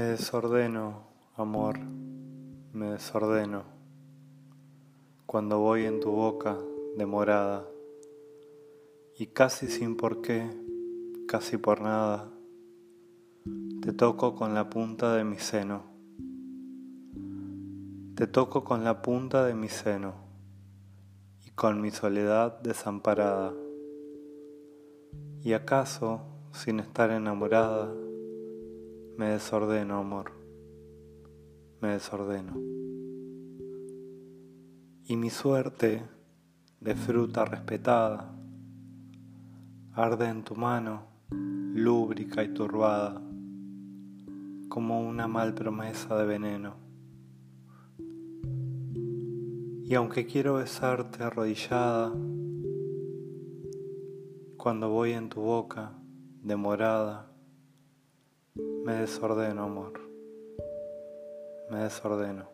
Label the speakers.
Speaker 1: desordeno, amor, me desordeno cuando voy en tu boca demorada y casi sin por qué, casi por nada, te toco con la punta de mi seno. Te toco con la punta de mi seno y con mi soledad desamparada. Y acaso, sin estar enamorada, me desordeno, amor, me desordeno. Y mi suerte de fruta respetada arde en tu mano, lúbrica y turbada, como una mal promesa de veneno. Y aunque quiero besarte arrodillada, cuando voy en tu boca demorada, me desordeno, amor. Me desordeno.